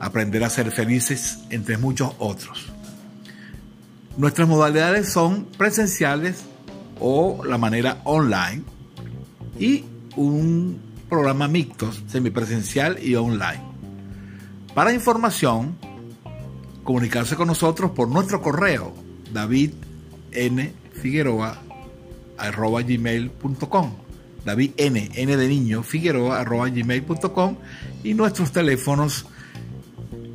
aprender a ser felices, entre muchos otros. Nuestras modalidades son presenciales o la manera online y un programa mixto, semipresencial y online. Para información, comunicarse con nosotros por nuestro correo davidnfigueroa.gmail.com David N, N de niño, Figueroa, y nuestros teléfonos,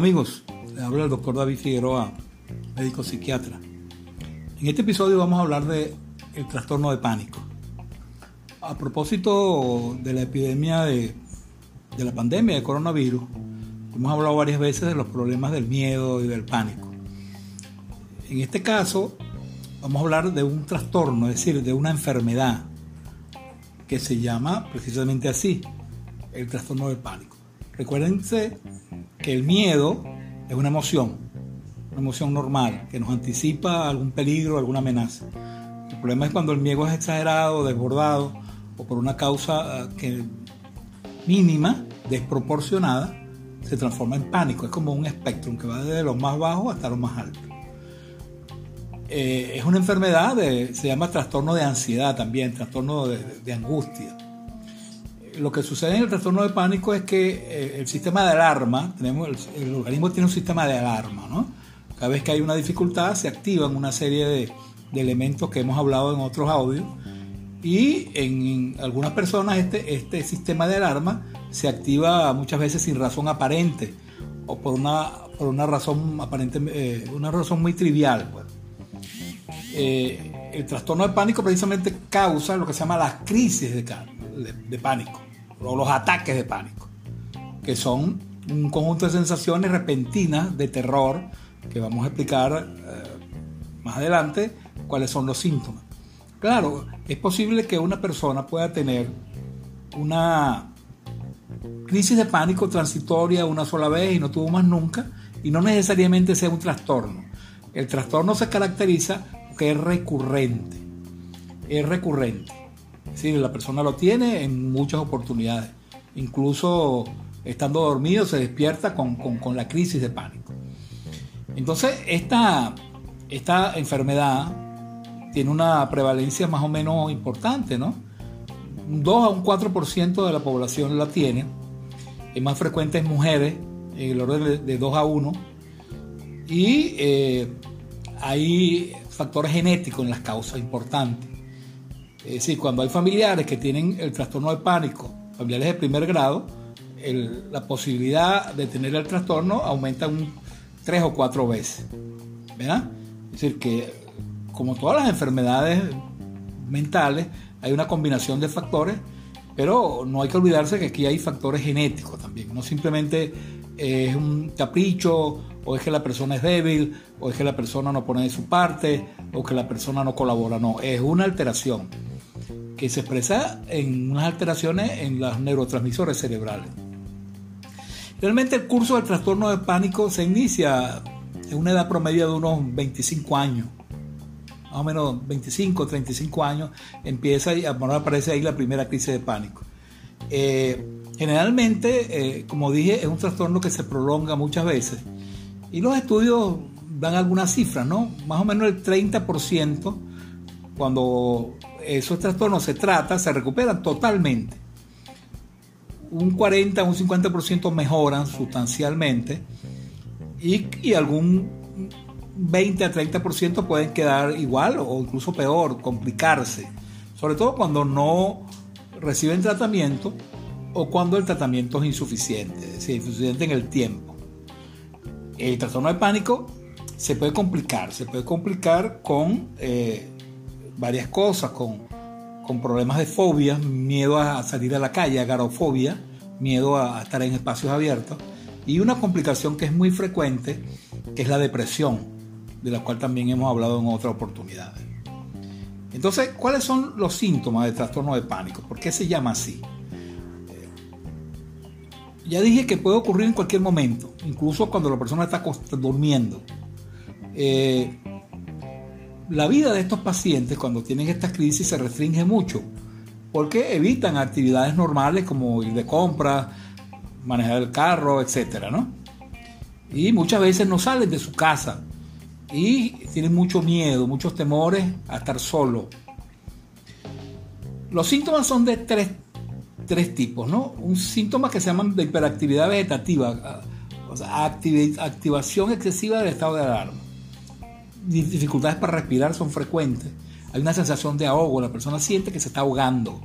Amigos, les habla el doctor David Figueroa, médico psiquiatra. En este episodio vamos a hablar de el trastorno de pánico. A propósito de la epidemia de, de la pandemia de coronavirus, hemos hablado varias veces de los problemas del miedo y del pánico. En este caso, vamos a hablar de un trastorno, es decir, de una enfermedad que se llama precisamente así, el trastorno del pánico. Recuérdense que el miedo es una emoción, una emoción normal, que nos anticipa algún peligro, alguna amenaza. El problema es cuando el miedo es exagerado, desbordado, o por una causa ah, que mínima, desproporcionada, se transforma en pánico. Es como un espectro que va desde lo más bajo hasta lo más alto. Eh, es una enfermedad, se llama trastorno de ansiedad también, trastorno de angustia lo que sucede en el trastorno de pánico es que eh, el sistema de alarma, tenemos el, organismo tiene un sistema de alarma, ¿no? Cada vez que hay una dificultad se activan una serie de, elementos que hemos hablado en otros audios y en, algunas personas este, este sistema de alarma se activa muchas veces sin razón aparente o por una, por una razón aparente, eh, una razón muy trivial. Pues. Eh, el trastorno de pánico precisamente causa lo que se llama las crisis de pánico o los ataques de pánico, que son un conjunto de sensaciones repentinas de terror que vamos a explicar eh, más adelante cuáles son los síntomas. Claro, es posible que una persona pueda tener una crisis de pánico transitoria una sola vez y no tuvo más nunca y no necesariamente sea un trastorno. El trastorno se caracteriza porque es recurrente. Es recurrente. Sí, la persona lo tiene en muchas oportunidades. Incluso estando dormido se despierta con, la crisis de pánico. Entonces, esta, esta enfermedad tiene una prevalencia más o menos importante, ¿no? Un 2 a un 4% de la población la tiene. Es más frecuente en mujeres, en el orden de 2 a 1. Y eh, hay factores genéticos en las causas importantes. Es decir, cuando hay familiares que tienen el trastorno de pánico, familiares de primer grado, la posibilidad de tener el trastorno aumenta tres o cuatro veces. ¿verdad? Es decir, que como todas las enfermedades mentales, hay una combinación de factores, pero no hay que olvidarse que aquí hay factores genéticos también, no simplemente es un capricho, o es que la persona es débil, o es que la persona no pone de su parte, o que la persona no colabora, no, es una alteración que se expresa en unas alteraciones en los neurotransmisores cerebrales. Realmente el curso del trastorno de pánico se inicia en una edad promedio de unos 25 años. Más o menos 25, 35 años empieza y aparece ahí la primera crisis de pánico. Eh, generalmente, eh, como dije, es un trastorno que se prolonga muchas veces. Y los estudios dan algunas cifras, ¿no? Más o menos el 30% cuando esos trastornos se tratan, se recuperan totalmente un 40, un 50% mejoran sustancialmente y, algún 20 a 30% pueden quedar igual o incluso peor, complicarse, sobre todo cuando no reciben tratamiento o cuando el tratamiento es insuficiente, es decir, insuficiente en el tiempo. El trastorno de pánico se puede complicar, se puede complicar con eh, varias cosas, con con problemas de fobia, miedo a salir a la calle, agarofobia, miedo a estar en espacios abiertos, y una complicación que es muy frecuente, que es la depresión, de la cual también hemos hablado en otras oportunidades. Entonces, ¿cuáles son los síntomas de trastorno de pánico? ¿Por qué se llama así? Eh, ya dije que puede ocurrir en cualquier momento, incluso cuando la persona está durmiendo. Eh, la vida de estos pacientes cuando tienen estas crisis se restringe mucho porque evitan actividades normales como ir de compra, manejar el carro, etcétera, ¿no? Y muchas veces no salen de su casa y tienen mucho miedo, muchos temores a estar solo. Los síntomas son de tres, tres tipos, ¿no? Un síntoma que se llama de hiperactividad vegetativa, o sea, activación excesiva del estado de alarma dificultades para respirar son frecuentes. Hay una sensación de ahogo, la persona siente que se está ahogando.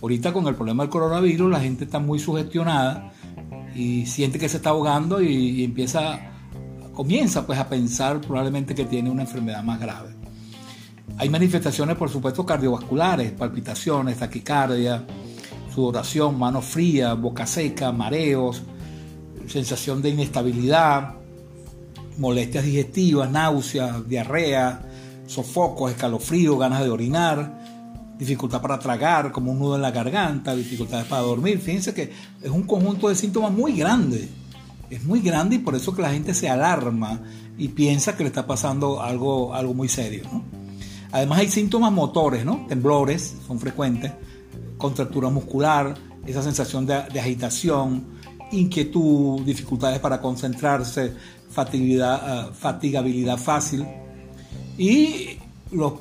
Ahorita con el problema del coronavirus la gente está muy sugestionada y siente que se está ahogando y, empieza, comienza pues a pensar probablemente que tiene una enfermedad más grave. Hay manifestaciones por supuesto cardiovasculares, palpitaciones, taquicardia, sudoración, mano fría, boca seca, mareos, sensación de inestabilidad, molestias digestivas, náuseas, diarrea, sofocos, escalofrío, ganas de orinar, dificultad para tragar, como un nudo en la garganta, dificultades para dormir. Fíjense que es un conjunto de síntomas muy grande. Es muy grande y por eso que la gente se alarma y piensa que le está pasando algo, algo muy serio. Además hay síntomas motores, ¿no? temblores son frecuentes, contractura muscular, esa sensación de, de agitación, inquietud, dificultades para concentrarse, fatigabilidad, eh, fatigabilidad fácil y las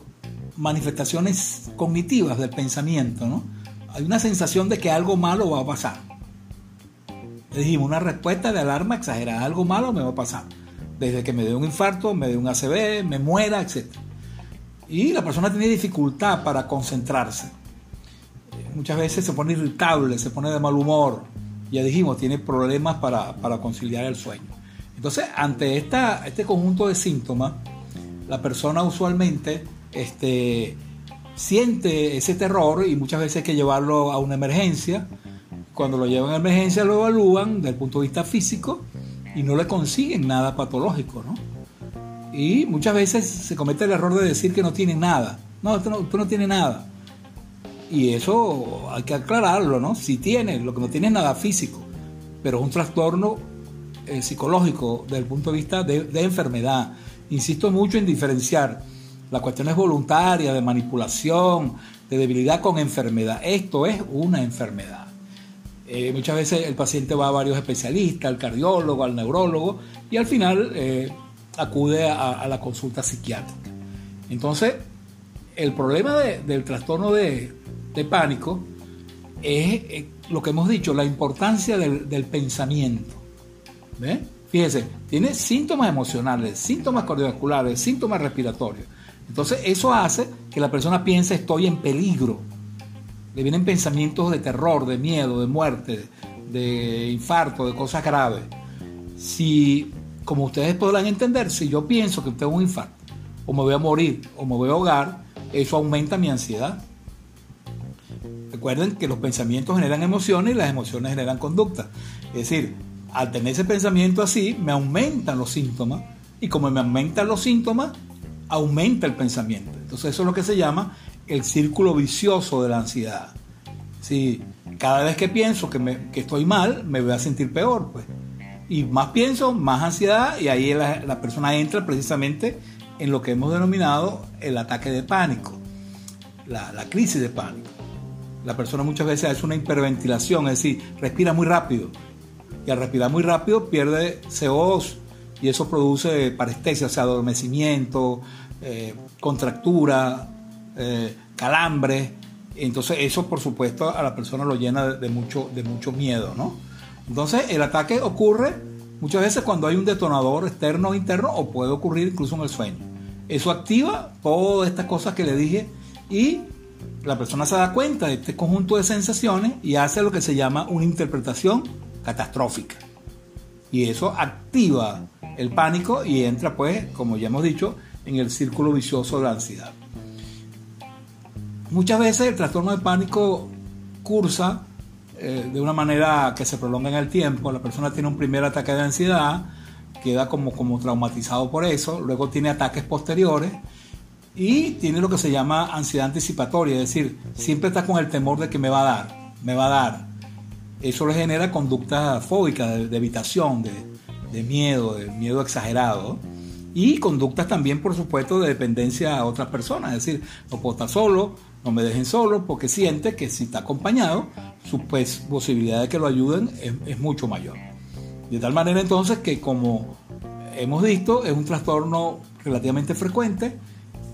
manifestaciones cognitivas del pensamiento. ¿no? Hay una sensación de que algo malo va a pasar. dijimos, una respuesta de alarma exagerada, algo malo me va a pasar. Desde que me dé un infarto, me dé un ACV, me muera, etc. Y la persona tiene dificultad para concentrarse. Muchas veces se pone irritable, se pone de mal humor. Ya dijimos, tiene problemas para conciliar el sueño. Entonces, ante este conjunto de síntomas, la persona usualmente este, siente ese terror y muchas veces hay que llevarlo a una emergencia. Cuando lo llevan a emergencia lo evalúan desde el punto de vista físico y no le consiguen nada patológico, ¿no? Y muchas veces se comete el error de decir que no tiene nada. No, usted no, usted no tiene nada. Y eso hay que aclararlo, ¿no? Si tiene, lo que no tiene es nada físico, pero es un trastorno eh, psicológico desde el punto de vista de, enfermedad. Insisto mucho en diferenciar las cuestiones voluntarias, de manipulación, de debilidad con enfermedad. Esto es una enfermedad. Eh, muchas veces el paciente va a varios especialistas, al cardiólogo, al neurólogo, y al final eh, acude a, la consulta psiquiátrica. Entonces, el problema del trastorno de, pánico es lo que hemos dicho, la importancia del, pensamiento. ¿Ve? Fíjese, tiene síntomas emocionales, síntomas cardiovasculares, síntomas respiratorios. Entonces eso hace que la persona piense estoy en peligro. Le vienen pensamientos de terror, de miedo, de muerte, de infarto, de cosas graves. Si, como ustedes podrán entender, si yo pienso que tengo un infarto, o me voy a morir, o me voy a ahogar, eso aumenta mi ansiedad. Recuerden que los pensamientos generan emociones y las emociones generan conducta. Es decir, al tener ese pensamiento así, me aumentan los síntomas y como me aumentan los síntomas, aumenta el pensamiento. Entonces eso es lo que se llama el círculo vicioso de la ansiedad. Si cada vez que pienso que, me, estoy mal, me voy a sentir peor, pues. Y más pienso, más ansiedad, y ahí la, persona entra precisamente en lo que hemos denominado el ataque de pánico, la, la crisis de pánico. La persona muchas veces hace una hiperventilación, es decir, respira muy rápido. Y al respirar muy rápido pierde CO2 y eso produce parestesia, o sea, adormecimiento, eh, contractura, eh, calambre. Entonces eso, por supuesto, a la persona lo llena de, mucho, de mucho miedo, ¿no? Entonces el ataque ocurre muchas veces cuando hay un detonador externo o interno o puede ocurrir incluso en el sueño. Eso activa todas estas cosas que le dije y la persona se da cuenta de este conjunto de sensaciones y hace lo que se llama una interpretación catastrófica. Y eso activa el pánico y entra, pues, como ya hemos dicho, en el círculo vicioso de la ansiedad. Muchas veces el trastorno de pánico cursa eh, de una manera que se prolonga en el tiempo. La persona tiene un primer ataque de ansiedad, queda como, como traumatizado por eso, luego tiene ataques posteriores y tiene lo que se llama ansiedad anticipatoria, es decir, siempre está con el temor de que me va a dar, me va a dar. Eso le genera conductas fóbicas de, evitación, de, de, miedo, de miedo exagerado. Y conductas también, por supuesto, de dependencia a otras personas. Es decir, no puedo estar solo, no me dejen solo, porque siente que si está acompañado, su pues, posibilidad de que lo ayuden es, mucho mayor. De tal manera entonces que como hemos visto, es un trastorno relativamente frecuente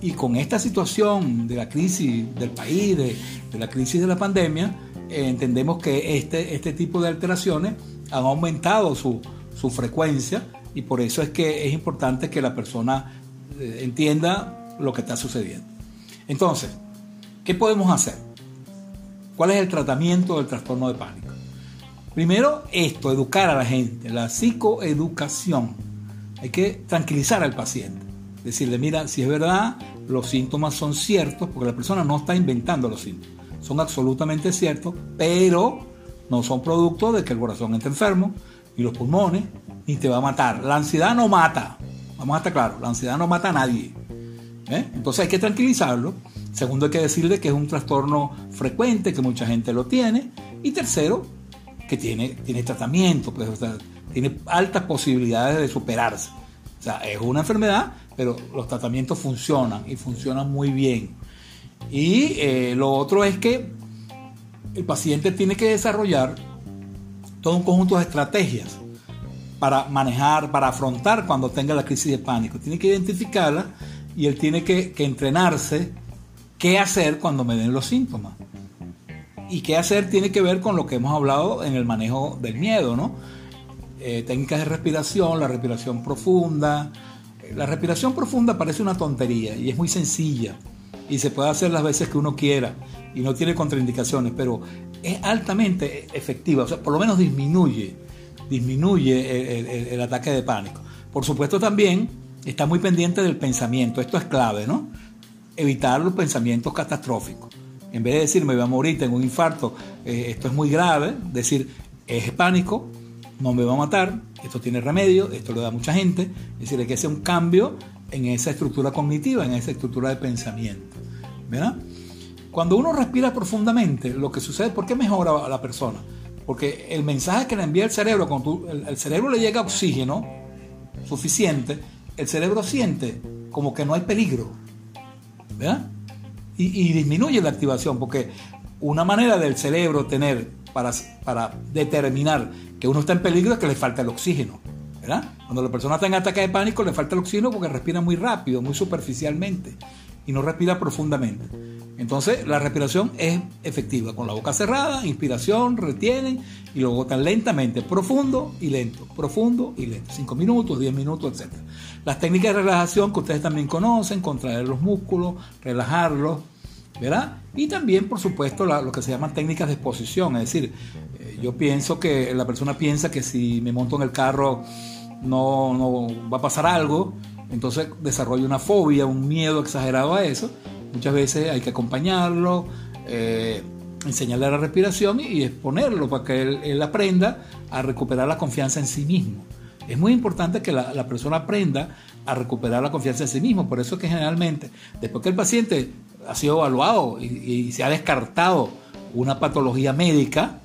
y con esta situación de la crisis del país, de, la crisis de la pandemia, entendemos que este, este tipo de alteraciones han aumentado su, su frecuencia y por eso es que es importante que la persona eh, entienda lo que está sucediendo. Entonces, ¿qué podemos hacer? ¿Cuál es el tratamiento del trastorno de pánico? Primero, esto, educar a la gente, la psicoeducación. Hay que tranquilizar al paciente. Decirle, mira, si es verdad, los síntomas son ciertos, porque la persona no está inventando los síntomas. Son absolutamente ciertos, pero no son producto de que el corazón esté enfermo, y los pulmones, ni te va a matar. La ansiedad no mata. Vamos a estar claros, la ansiedad no mata a nadie. ¿eh? Entonces hay que tranquilizarlo. Segundo, hay que decirle que es un trastorno frecuente, que mucha gente lo tiene. Y tercero, que tiene, tiene tratamiento, pues, tiene altas posibilidades de superarse. O sea, es una enfermedad, pero los tratamientos funcionan y funcionan muy bien. Y eh, lo otro es que el paciente tiene que desarrollar todo un conjunto de estrategias para manejar, para afrontar cuando tenga la crisis de pánico. Tiene que identificarla y él tiene que, entrenarse qué hacer cuando me den los síntomas. Y qué hacer tiene que ver con lo que hemos hablado en el manejo del miedo, ¿no? Eh, técnicas de respiración, la respiración profunda. La respiración profunda parece una tontería y es muy sencilla y se puede hacer las veces que uno quiera y no tiene contraindicaciones, pero es altamente efectiva, o sea, por lo menos disminuye, disminuye el, ataque de pánico. Por supuesto también está muy pendiente del pensamiento, esto es clave, ¿no? Evitar los pensamientos catastróficos. En vez de decir me voy a morir, tengo un infarto, eh, esto es muy grave, decir es pánico, no me va a matar, esto tiene remedio, esto lo da mucha gente, es decir, hay que hacer un cambio en esa estructura cognitiva, en esa estructura de pensamiento. ¿Verdad? Cuando uno respira profundamente, lo que sucede, ¿por qué mejora a la persona? Porque el mensaje que le envía el cerebro, cuando el, cerebro le llega oxígeno suficiente, el cerebro siente como que no hay peligro, ¿verdad? Y, disminuye la activación, porque una manera del cerebro tener para, para determinar que uno está en peligro es que le falta el oxígeno. ¿verdad? Cuando la persona está en ataque de pánico le falta el oxígeno porque respira muy rápido, muy superficialmente. Y no respira profundamente. Entonces la respiración es efectiva, con la boca cerrada, inspiración, retienen y luego tan lentamente, profundo y lento, profundo y lento, 5 minutos, 10 minutos, etc. Las técnicas de relajación que ustedes también conocen, contraer los músculos, relajarlos, ¿verdad? Y también, por supuesto, lo que se llaman técnicas de exposición, es decir, eh, yo pienso que la persona piensa que si me monto en el carro no, no va a pasar algo, entonces desarrolla una fobia, un miedo exagerado a eso Muchas veces hay que acompañarlo, eh, enseñarle la respiración y exponerlo para que él, aprenda a recuperar la confianza en sí mismo. Es muy importante que la, persona aprenda a recuperar la confianza en sí mismo. Por eso es que generalmente, después que el paciente ha sido evaluado y, se ha descartado una patología médica,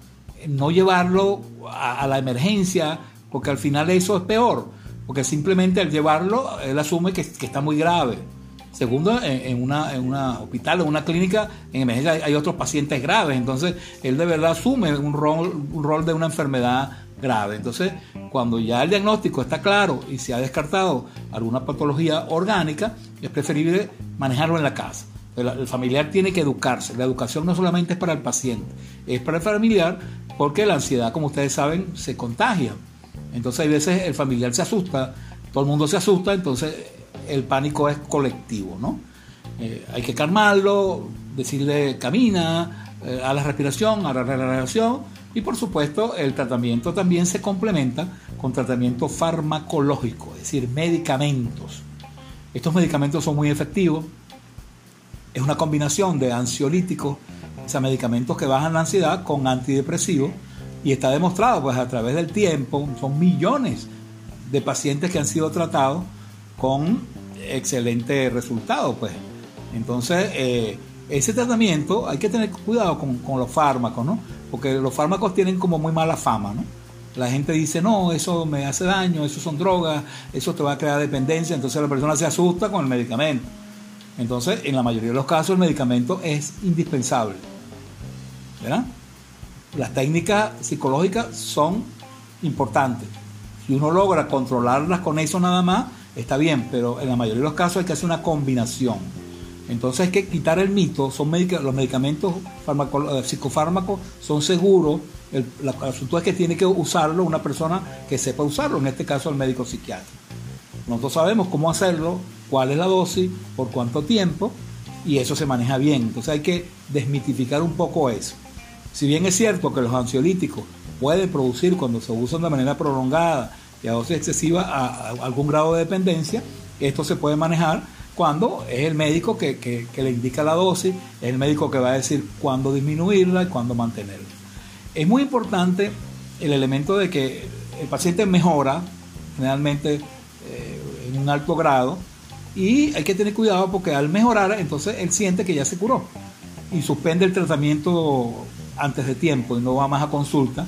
no llevarlo a, la emergencia, porque al final eso es peor, porque simplemente al llevarlo, él asume que está muy grave. Segundo, en, una, en una hospital, en una clínica, en emergencia hay, otros pacientes graves. Entonces, él de verdad asume un rol, un rol de una enfermedad grave. Entonces, cuando ya el diagnóstico está claro y se ha descartado alguna patología orgánica, es preferible manejarlo en la casa. El, el, familiar tiene que educarse. La educación no solamente es para el paciente, es para el familiar porque la ansiedad, como ustedes saben, se contagia. Entonces hay veces el familiar se asusta, todo el mundo se asusta, entonces el pánico es colectivo, ¿no? Eh, hay que calmarlo, decirle camina, eh, a la respiración, a la relajación y por supuesto el tratamiento también se complementa con tratamiento farmacológico, es decir, medicamentos. Estos medicamentos son muy efectivos, es una combinación de ansiolíticos, o sea, medicamentos que bajan la ansiedad con antidepresivos y está demostrado pues a través del tiempo, son millones de pacientes que han sido tratados con excelente resultado, pues. Entonces, eh, ese tratamiento hay que tener cuidado con, los fármacos, ¿no? Porque los fármacos tienen como muy mala fama, ¿no? La gente dice, no, eso me hace daño, eso son drogas, eso te va a crear dependencia, entonces la persona se asusta con el medicamento. Entonces, en la mayoría de los casos, el medicamento es indispensable. ¿Verdad? Las técnicas psicológicas son importantes. Si uno logra controlarlas con eso nada más, está bien, pero en la mayoría de los casos hay que hacer una combinación. Entonces hay que quitar el mito, son los medicamentos eh, psicofármacos son seguros, el, asunto es que tiene que usarlo una persona que sepa usarlo, en este caso el médico psiquiatra. Nosotros sabemos cómo hacerlo, cuál es la dosis, por cuánto tiempo, y eso se maneja bien. Entonces hay que desmitificar un poco eso. Si bien es cierto que los ansiolíticos pueden producir cuando se usan de manera prolongada y a dosis excesiva algún grado de dependencia. Esto se puede manejar cuando es el médico que, le indica la dosis, es el médico que va a decir cuándo disminuirla y cuándo mantenerla. Es muy importante el elemento de que el paciente mejora generalmente eh, en un alto grado y hay que tener cuidado porque al mejorar entonces él siente que ya se curó y suspende el tratamiento antes de tiempo y no va más a consulta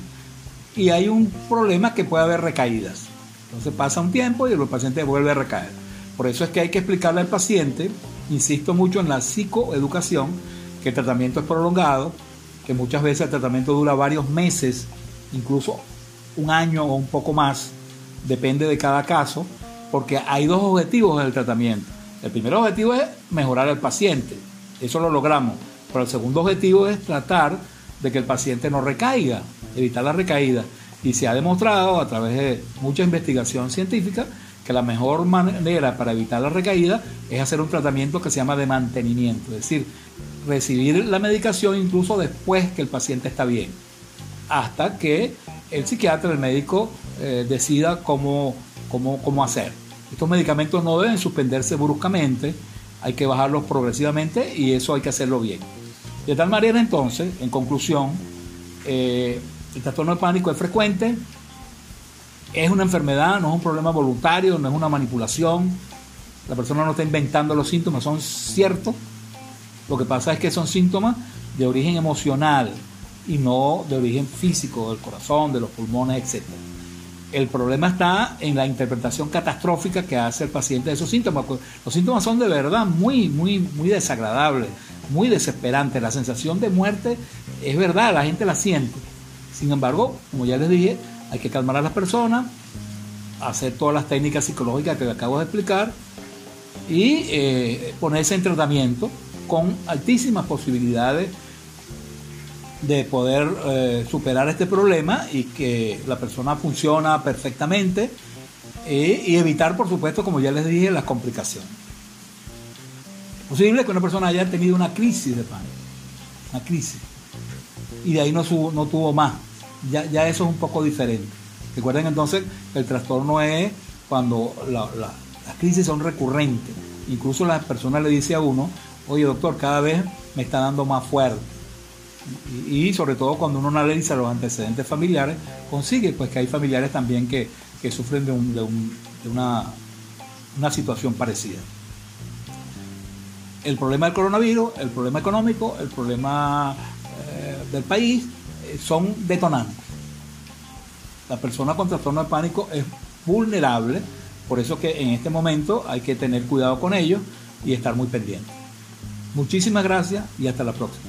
y hay un problema que puede haber recaídas. Entonces pasa un tiempo y el paciente vuelve a recaer. Por eso es que hay que explicarle al paciente, insisto mucho en la psicoeducación, que el tratamiento es prolongado, que muchas veces el tratamiento dura varios meses, incluso un año o un poco más, depende de cada caso, porque hay dos objetivos en el tratamiento. El primer objetivo es mejorar al paciente, eso lo logramos, pero el segundo objetivo es tratar de que el paciente no recaiga, evitar la recaída. Y se ha demostrado a través de mucha investigación científica que la mejor manera para evitar la recaída es hacer un tratamiento que se llama de mantenimiento, es decir, recibir la medicación incluso después que el paciente está bien, hasta que el psiquiatra, el médico, eh, decida cómo, cómo, cómo hacer. Estos medicamentos no deben suspenderse bruscamente, hay que bajarlos progresivamente y eso hay que hacerlo bien. De tal manera entonces, en conclusión, eh, el trastorno de pánico es frecuente, es una enfermedad, no es un problema voluntario, no es una manipulación. La persona no está inventando los síntomas, son ciertos. Lo que pasa es que son síntomas de origen emocional y no de origen físico, del corazón, de los pulmones, etc. El problema está en la interpretación catastrófica que hace el paciente de esos síntomas. Los síntomas son de verdad muy, muy, muy desagradables, muy desesperantes. La sensación de muerte es verdad, la gente la siente sin embargo, como ya les dije, hay que calmar a las personas, hacer todas las técnicas psicológicas que acabo de explicar y eh, ponerse en tratamiento con altísimas posibilidades de poder eh, superar este problema y que la persona funciona perfectamente eh, y evitar, por supuesto, como ya les dije, las complicaciones. Posible que una persona haya tenido una crisis de pánico, una crisis, y de ahí no, no tuvo más. Ya, ya eso es un poco diferente. Recuerden entonces, el trastorno es cuando las crisis son recurrentes. Incluso la persona le dice a uno, oye doctor, cada vez me está dando más fuerte. Y, sobre todo cuando uno analiza los antecedentes familiares, consigue pues que hay familiares también que, sufren de, una situación parecida. El problema del coronavirus, el problema económico, el problema eh, del país eh, son detonantes. La persona con trastorno de pánico es vulnerable, por eso que en este momento hay que tener cuidado con ellos y estar muy pendiente. Muchísimas gracias y hasta la próxima.